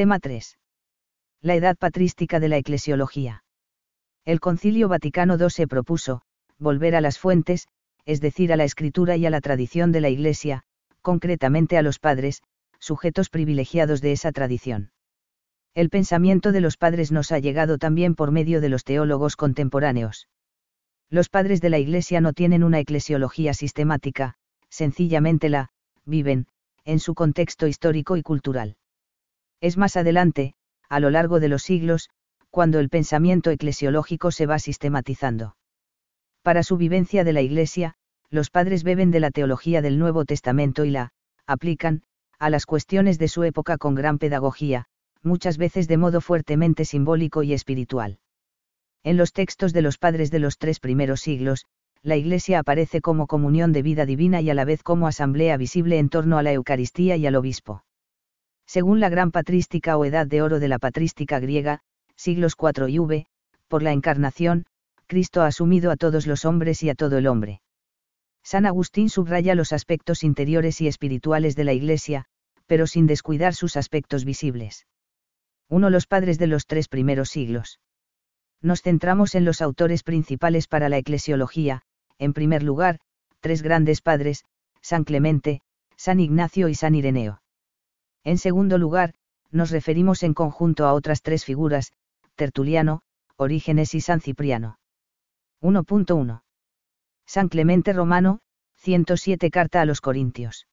Tema 3. La edad patrística de la eclesiología. El Concilio Vaticano II se propuso, volver a las fuentes, es decir, a la escritura y a la tradición de la Iglesia, concretamente a los padres, sujetos privilegiados de esa tradición. El pensamiento de los padres nos ha llegado también por medio de los teólogos contemporáneos. Los padres de la Iglesia no tienen una eclesiología sistemática, sencillamente la, viven, en su contexto histórico y cultural. Es más adelante, a lo largo de los siglos, cuando el pensamiento eclesiológico se va sistematizando. Para su vivencia de la Iglesia, los padres beben de la teología del Nuevo Testamento y la, aplican, a las cuestiones de su época con gran pedagogía, muchas veces de modo fuertemente simbólico y espiritual. En los textos de los padres de los tres primeros siglos, la Iglesia aparece como comunión de vida divina y a la vez como asamblea visible en torno a la Eucaristía y al obispo. Según la gran patrística o edad de oro de la patrística griega, siglos 4 y V, por la encarnación, Cristo ha asumido a todos los hombres y a todo el hombre. San Agustín subraya los aspectos interiores y espirituales de la Iglesia, pero sin descuidar sus aspectos visibles. Uno los padres de los tres primeros siglos. Nos centramos en los autores principales para la eclesiología, en primer lugar, tres grandes padres, San Clemente, San Ignacio y San Ireneo. En segundo lugar, nos referimos en conjunto a otras tres figuras, Tertuliano, Orígenes y San Cipriano. 1.1. San Clemente Romano, 107 Carta a los Corintios.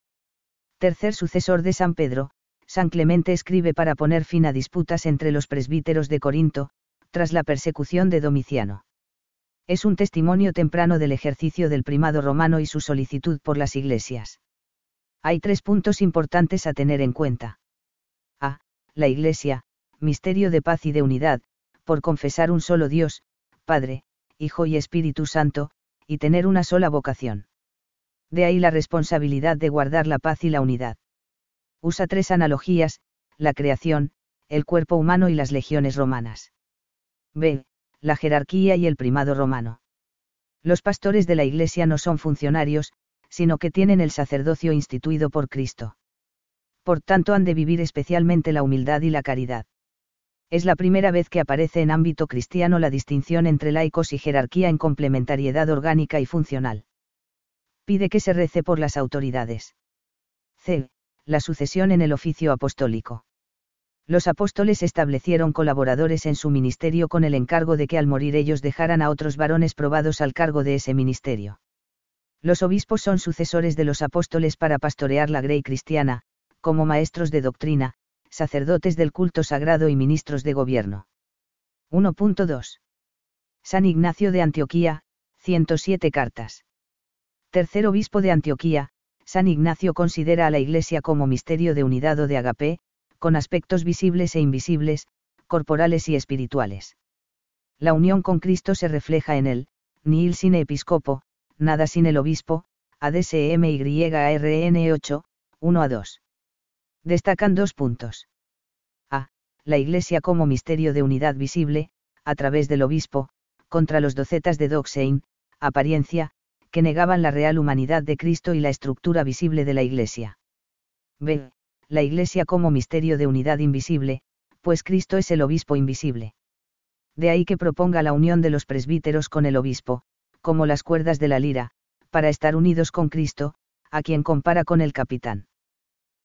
Tercer sucesor de San Pedro, San Clemente escribe para poner fin a disputas entre los presbíteros de Corinto, tras la persecución de Domiciano. Es un testimonio temprano del ejercicio del primado romano y su solicitud por las iglesias. Hay tres puntos importantes a tener en cuenta. A. La Iglesia, misterio de paz y de unidad, por confesar un solo Dios, Padre, Hijo y Espíritu Santo, y tener una sola vocación. De ahí la responsabilidad de guardar la paz y la unidad. Usa tres analogías, la creación, el cuerpo humano y las legiones romanas. B. La jerarquía y el primado romano. Los pastores de la Iglesia no son funcionarios, sino que tienen el sacerdocio instituido por Cristo. Por tanto han de vivir especialmente la humildad y la caridad. Es la primera vez que aparece en ámbito cristiano la distinción entre laicos y jerarquía en complementariedad orgánica y funcional. Pide que se rece por las autoridades. C. La sucesión en el oficio apostólico. Los apóstoles establecieron colaboradores en su ministerio con el encargo de que al morir ellos dejaran a otros varones probados al cargo de ese ministerio. Los obispos son sucesores de los apóstoles para pastorear la grey cristiana, como maestros de doctrina, sacerdotes del culto sagrado y ministros de gobierno. 1.2. San Ignacio de Antioquía, 107 cartas. Tercer obispo de Antioquía, San Ignacio considera a la Iglesia como misterio de unidad o de agape, con aspectos visibles e invisibles, corporales y espirituales. La unión con Cristo se refleja en él, nihil sin episcopo, nada sin el obispo, ADSMYARN 8, 1 a 2. Destacan dos puntos. A. La Iglesia como misterio de unidad visible, a través del obispo, contra los docetas de Doxein, apariencia, que negaban la real humanidad de Cristo y la estructura visible de la Iglesia. B. La Iglesia como misterio de unidad invisible, pues Cristo es el obispo invisible. De ahí que proponga la unión de los presbíteros con el obispo, como las cuerdas de la lira, para estar unidos con Cristo, a quien compara con el capitán.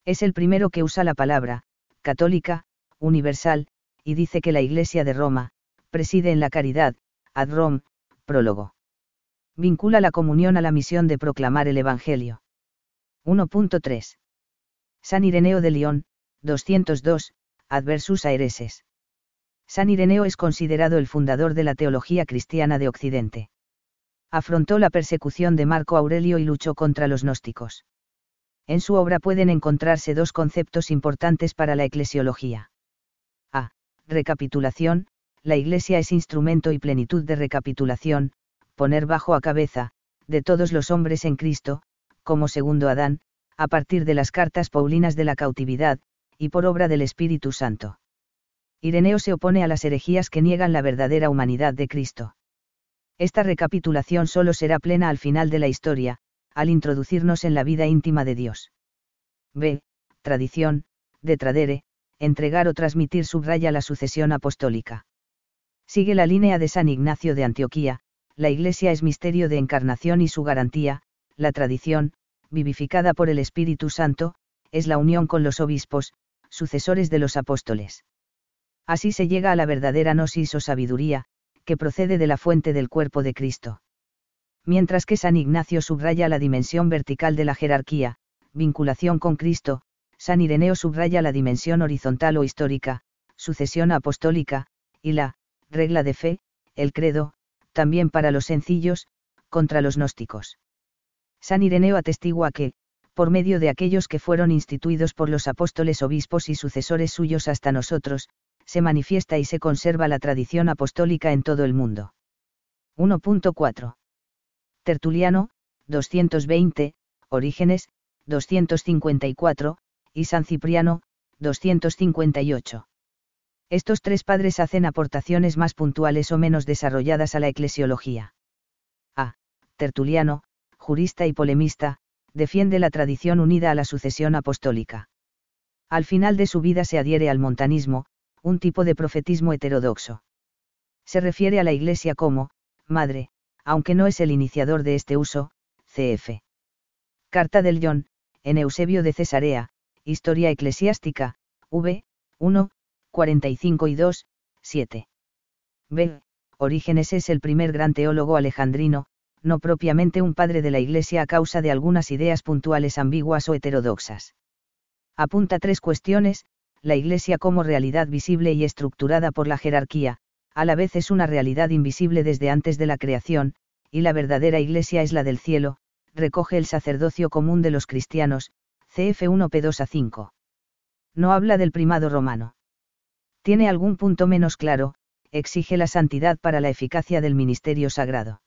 Es el primero que usa la palabra, católica, universal, y dice que la Iglesia de Roma, preside en la caridad, ad Rom, prólogo. Vincula la comunión a la misión de proclamar el Evangelio. 1.3. San Ireneo de León, 202, Adversus Aereses. San Ireneo es considerado el fundador de la teología cristiana de Occidente afrontó la persecución de Marco Aurelio y luchó contra los gnósticos. En su obra pueden encontrarse dos conceptos importantes para la eclesiología. A. Recapitulación, la Iglesia es instrumento y plenitud de recapitulación, poner bajo a cabeza, de todos los hombres en Cristo, como segundo Adán, a partir de las cartas paulinas de la cautividad, y por obra del Espíritu Santo. Ireneo se opone a las herejías que niegan la verdadera humanidad de Cristo. Esta recapitulación solo será plena al final de la historia, al introducirnos en la vida íntima de Dios. B. Tradición, de tradere, entregar o transmitir subraya la sucesión apostólica. Sigue la línea de San Ignacio de Antioquía, la Iglesia es misterio de encarnación y su garantía, la tradición, vivificada por el Espíritu Santo, es la unión con los obispos, sucesores de los apóstoles. Así se llega a la verdadera gnosis o sabiduría, que procede de la fuente del cuerpo de Cristo. Mientras que San Ignacio subraya la dimensión vertical de la jerarquía, vinculación con Cristo, San Ireneo subraya la dimensión horizontal o histórica, sucesión apostólica, y la regla de fe, el credo, también para los sencillos, contra los gnósticos. San Ireneo atestigua que, por medio de aquellos que fueron instituidos por los apóstoles obispos y sucesores suyos hasta nosotros, se manifiesta y se conserva la tradición apostólica en todo el mundo. 1.4. Tertuliano, 220, Orígenes, 254, y San Cipriano, 258. Estos tres padres hacen aportaciones más puntuales o menos desarrolladas a la eclesiología. A. Tertuliano, jurista y polemista, defiende la tradición unida a la sucesión apostólica. Al final de su vida se adhiere al montanismo, un tipo de profetismo heterodoxo. Se refiere a la Iglesia como, madre, aunque no es el iniciador de este uso, cf. Carta del John, en Eusebio de Cesarea, Historia Eclesiástica, v. 1, 45 y 2, 7. B. Orígenes es el primer gran teólogo alejandrino, no propiamente un padre de la Iglesia a causa de algunas ideas puntuales ambiguas o heterodoxas. Apunta tres cuestiones, la Iglesia como realidad visible y estructurada por la jerarquía, a la vez es una realidad invisible desde antes de la creación, y la verdadera Iglesia es la del cielo, recoge el sacerdocio común de los cristianos, CF 1P2 a 5. No habla del primado romano. Tiene algún punto menos claro, exige la santidad para la eficacia del ministerio sagrado.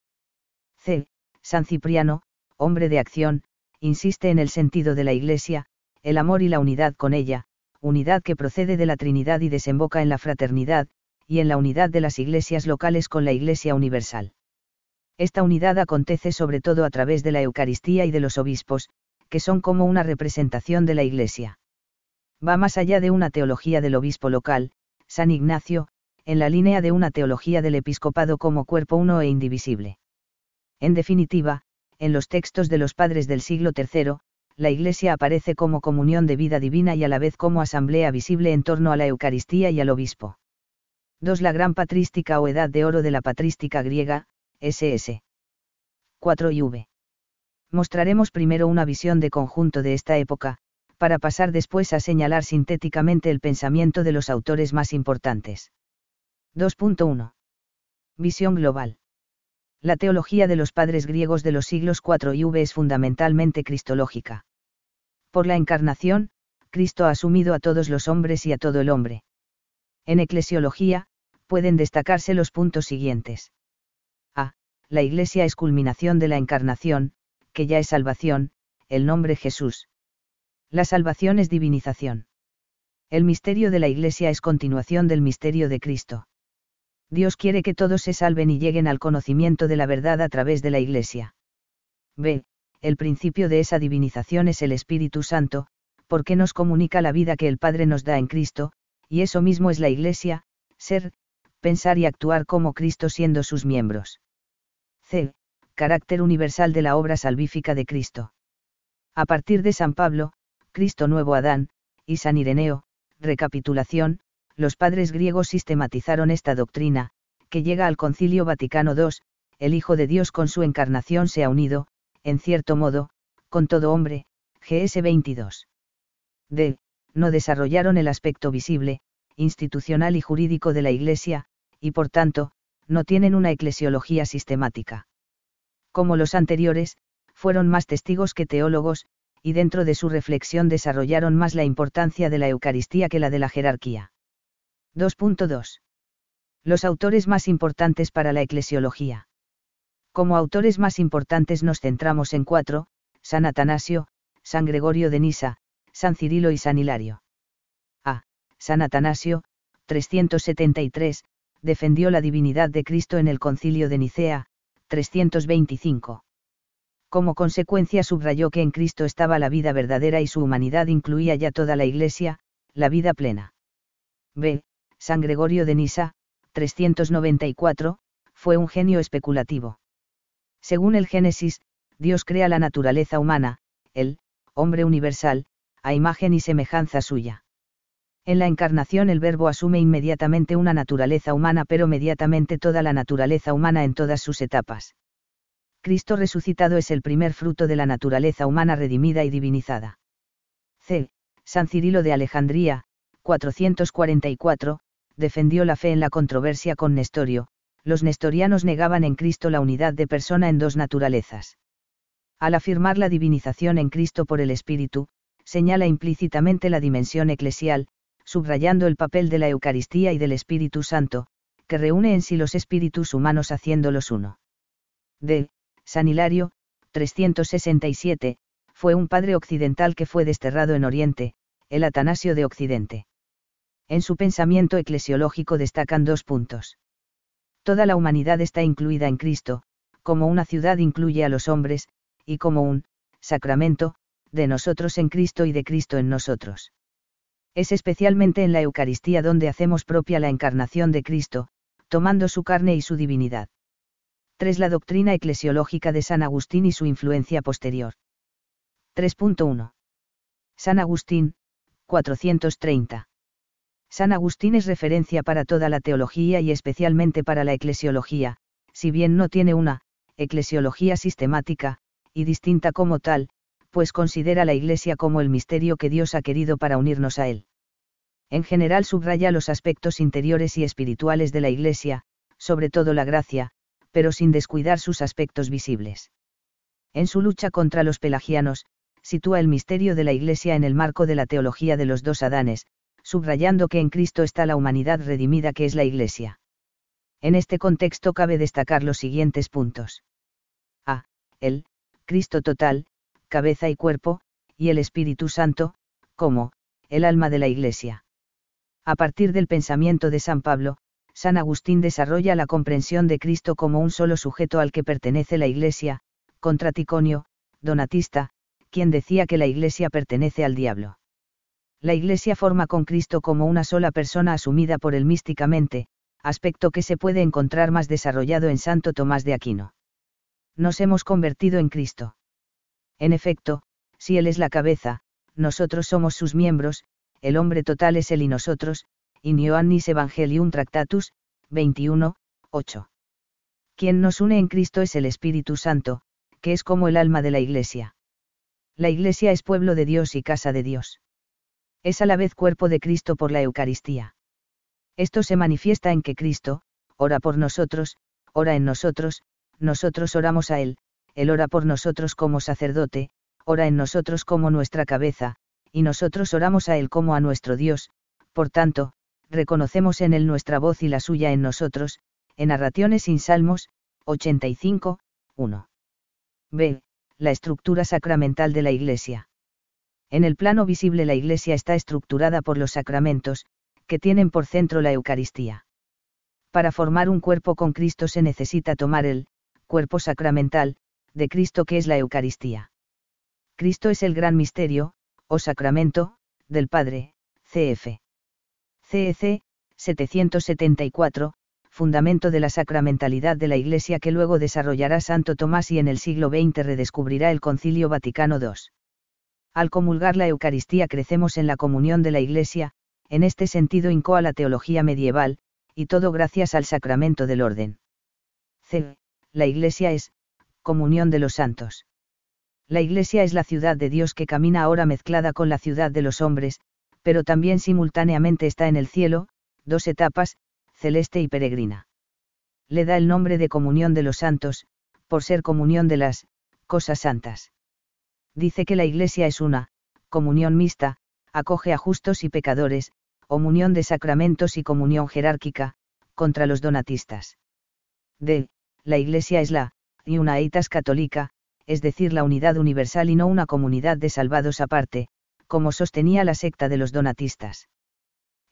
C. San Cipriano, hombre de acción, insiste en el sentido de la Iglesia, el amor y la unidad con ella, unidad que procede de la Trinidad y desemboca en la fraternidad, y en la unidad de las iglesias locales con la Iglesia universal. Esta unidad acontece sobre todo a través de la Eucaristía y de los obispos, que son como una representación de la Iglesia. Va más allá de una teología del obispo local, San Ignacio, en la línea de una teología del episcopado como cuerpo uno e indivisible. En definitiva, en los textos de los padres del siglo III, la Iglesia aparece como comunión de vida divina y a la vez como asamblea visible en torno a la Eucaristía y al obispo. 2. La gran patrística o edad de oro de la patrística griega, SS. 4 y V mostraremos primero una visión de conjunto de esta época, para pasar después a señalar sintéticamente el pensamiento de los autores más importantes. 2.1. Visión global. La teología de los padres griegos de los siglos IV y V es fundamentalmente cristológica. Por la encarnación, Cristo ha asumido a todos los hombres y a todo el hombre. En eclesiología, pueden destacarse los puntos siguientes. A. La Iglesia es culminación de la encarnación, que ya es salvación, el nombre Jesús. La salvación es divinización. El misterio de la Iglesia es continuación del misterio de Cristo. Dios quiere que todos se salven y lleguen al conocimiento de la verdad a través de la Iglesia. B. El principio de esa divinización es el Espíritu Santo, porque nos comunica la vida que el Padre nos da en Cristo, y eso mismo es la Iglesia, ser, pensar y actuar como Cristo siendo sus miembros. C carácter universal de la obra salvífica de Cristo. A partir de San Pablo, Cristo Nuevo Adán, y San Ireneo, recapitulación, los padres griegos sistematizaron esta doctrina, que llega al Concilio Vaticano II, el Hijo de Dios con su encarnación se ha unido, en cierto modo, con todo hombre, GS 22. D. No desarrollaron el aspecto visible, institucional y jurídico de la Iglesia, y por tanto, no tienen una eclesiología sistemática como los anteriores, fueron más testigos que teólogos, y dentro de su reflexión desarrollaron más la importancia de la Eucaristía que la de la jerarquía. 2.2. Los autores más importantes para la eclesiología. Como autores más importantes nos centramos en cuatro, San Atanasio, San Gregorio de Nisa, San Cirilo y San Hilario. A. San Atanasio, 373, defendió la divinidad de Cristo en el concilio de Nicea, 325. Como consecuencia subrayó que en Cristo estaba la vida verdadera y su humanidad incluía ya toda la Iglesia, la vida plena. B. San Gregorio de Nisa, 394, fue un genio especulativo. Según el Génesis, Dios crea la naturaleza humana, el, hombre universal, a imagen y semejanza suya. En la encarnación el verbo asume inmediatamente una naturaleza humana pero mediatamente toda la naturaleza humana en todas sus etapas. Cristo resucitado es el primer fruto de la naturaleza humana redimida y divinizada. C. San Cirilo de Alejandría, 444, defendió la fe en la controversia con Nestorio, los nestorianos negaban en Cristo la unidad de persona en dos naturalezas. Al afirmar la divinización en Cristo por el Espíritu, señala implícitamente la dimensión eclesial, subrayando el papel de la Eucaristía y del Espíritu Santo, que reúne en sí los espíritus humanos haciéndolos uno. D. San Hilario, 367, fue un padre occidental que fue desterrado en Oriente, el Atanasio de Occidente. En su pensamiento eclesiológico destacan dos puntos. Toda la humanidad está incluida en Cristo, como una ciudad incluye a los hombres, y como un sacramento, de nosotros en Cristo y de Cristo en nosotros. Es especialmente en la Eucaristía donde hacemos propia la encarnación de Cristo, tomando su carne y su divinidad. 3. La doctrina eclesiológica de San Agustín y su influencia posterior. 3.1. San Agustín, 430. San Agustín es referencia para toda la teología y especialmente para la eclesiología, si bien no tiene una eclesiología sistemática, y distinta como tal, pues considera la Iglesia como el misterio que Dios ha querido para unirnos a Él. En general subraya los aspectos interiores y espirituales de la Iglesia, sobre todo la gracia, pero sin descuidar sus aspectos visibles. En su lucha contra los pelagianos, sitúa el misterio de la Iglesia en el marco de la teología de los dos Adanes, subrayando que en Cristo está la humanidad redimida que es la Iglesia. En este contexto cabe destacar los siguientes puntos. A. El, Cristo total, cabeza y cuerpo, y el Espíritu Santo, como, el alma de la Iglesia. A partir del pensamiento de San Pablo, San Agustín desarrolla la comprensión de Cristo como un solo sujeto al que pertenece la Iglesia, contra Ticonio, donatista, quien decía que la Iglesia pertenece al diablo. La Iglesia forma con Cristo como una sola persona asumida por él místicamente, aspecto que se puede encontrar más desarrollado en Santo Tomás de Aquino. Nos hemos convertido en Cristo. En efecto, si Él es la cabeza, nosotros somos sus miembros, el hombre total es Él y nosotros, in Ioannis Evangelium Tractatus, 21, 8. Quien nos une en Cristo es el Espíritu Santo, que es como el alma de la Iglesia. La Iglesia es pueblo de Dios y casa de Dios. Es a la vez cuerpo de Cristo por la Eucaristía. Esto se manifiesta en que Cristo, ora por nosotros, ora en nosotros, nosotros oramos a Él, Él ora por nosotros como sacerdote, ora en nosotros como nuestra cabeza, y nosotros oramos a Él como a nuestro Dios, por tanto, reconocemos en Él nuestra voz y la suya en nosotros, en Narraciones sin Salmos, 85, 1. B. La estructura sacramental de la Iglesia. En el plano visible la Iglesia está estructurada por los sacramentos, que tienen por centro la Eucaristía. Para formar un cuerpo con Cristo se necesita tomar el, cuerpo sacramental, de Cristo que es la Eucaristía. Cristo es el gran misterio, o sacramento, del Padre, cf. CEC, 774, fundamento de la sacramentalidad de la Iglesia que luego desarrollará Santo Tomás y en el siglo XX redescubrirá el Concilio Vaticano II. Al comulgar la Eucaristía crecemos en la comunión de la Iglesia, en este sentido incoa la teología medieval, y todo gracias al sacramento del orden. C. La Iglesia es, comunión de los santos. La Iglesia es la ciudad de Dios que camina ahora mezclada con la ciudad de los hombres, pero también simultáneamente está en el cielo, dos etapas, celeste y peregrina. Le da el nombre de comunión de los santos, por ser comunión de las cosas santas. Dice que la Iglesia es una comunión mixta, acoge a justos y pecadores, comunión de sacramentos y comunión jerárquica, contra los donatistas. D. La Iglesia es la Iunaitas católica, es decir, la unidad universal y no una comunidad de salvados aparte, como sostenía la secta de los donatistas.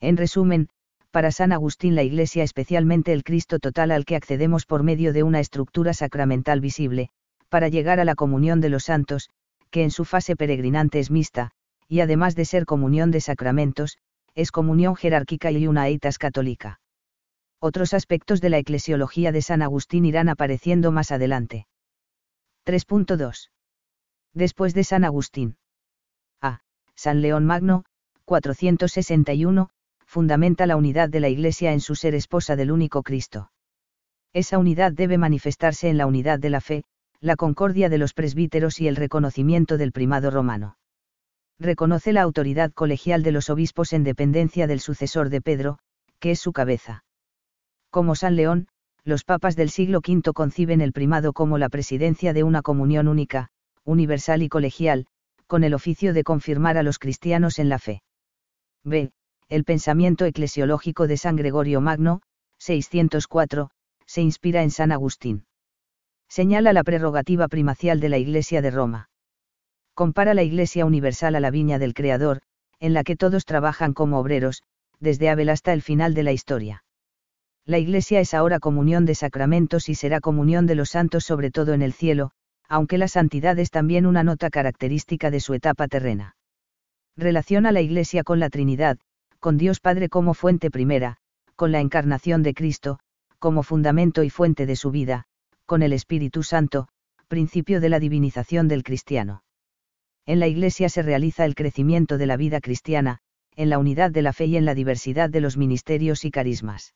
En resumen, para San Agustín la Iglesia especialmente el Cristo total al que accedemos por medio de una estructura sacramental visible, para llegar a la comunión de los santos, que en su fase peregrinante es mixta, y además de ser comunión de sacramentos, es comunión jerárquica y una eitas católica. Otros aspectos de la eclesiología de San Agustín irán apareciendo más adelante. 3.2. Después de San Agustín. A. San León Magno, 461, fundamenta la unidad de la Iglesia en su ser esposa del único Cristo. Esa unidad debe manifestarse en la unidad de la fe, la concordia de los presbíteros y el reconocimiento del primado romano. Reconoce la autoridad colegial de los obispos en dependencia del sucesor de Pedro, que es su cabeza. Como San León, los papas del siglo V conciben el primado como la presidencia de una comunión única, universal y colegial, con el oficio de confirmar a los cristianos en la fe. B. El pensamiento eclesiológico de San Gregorio Magno, 604, se inspira en San Agustín. Señala la prerrogativa primacial de la Iglesia de Roma. Compara la Iglesia universal a la viña del Creador, en la que todos trabajan como obreros, desde Abel hasta el final de la historia. La Iglesia es ahora comunión de sacramentos y será comunión de los santos sobre todo en el cielo, aunque la santidad es también una nota característica de su etapa terrena. Relaciona la Iglesia con la Trinidad, con Dios Padre como fuente primera, con la encarnación de Cristo, como fundamento y fuente de su vida, con el Espíritu Santo, principio de la divinización del cristiano. En la Iglesia se realiza el crecimiento de la vida cristiana, en la unidad de la fe y en la diversidad de los ministerios y carismas.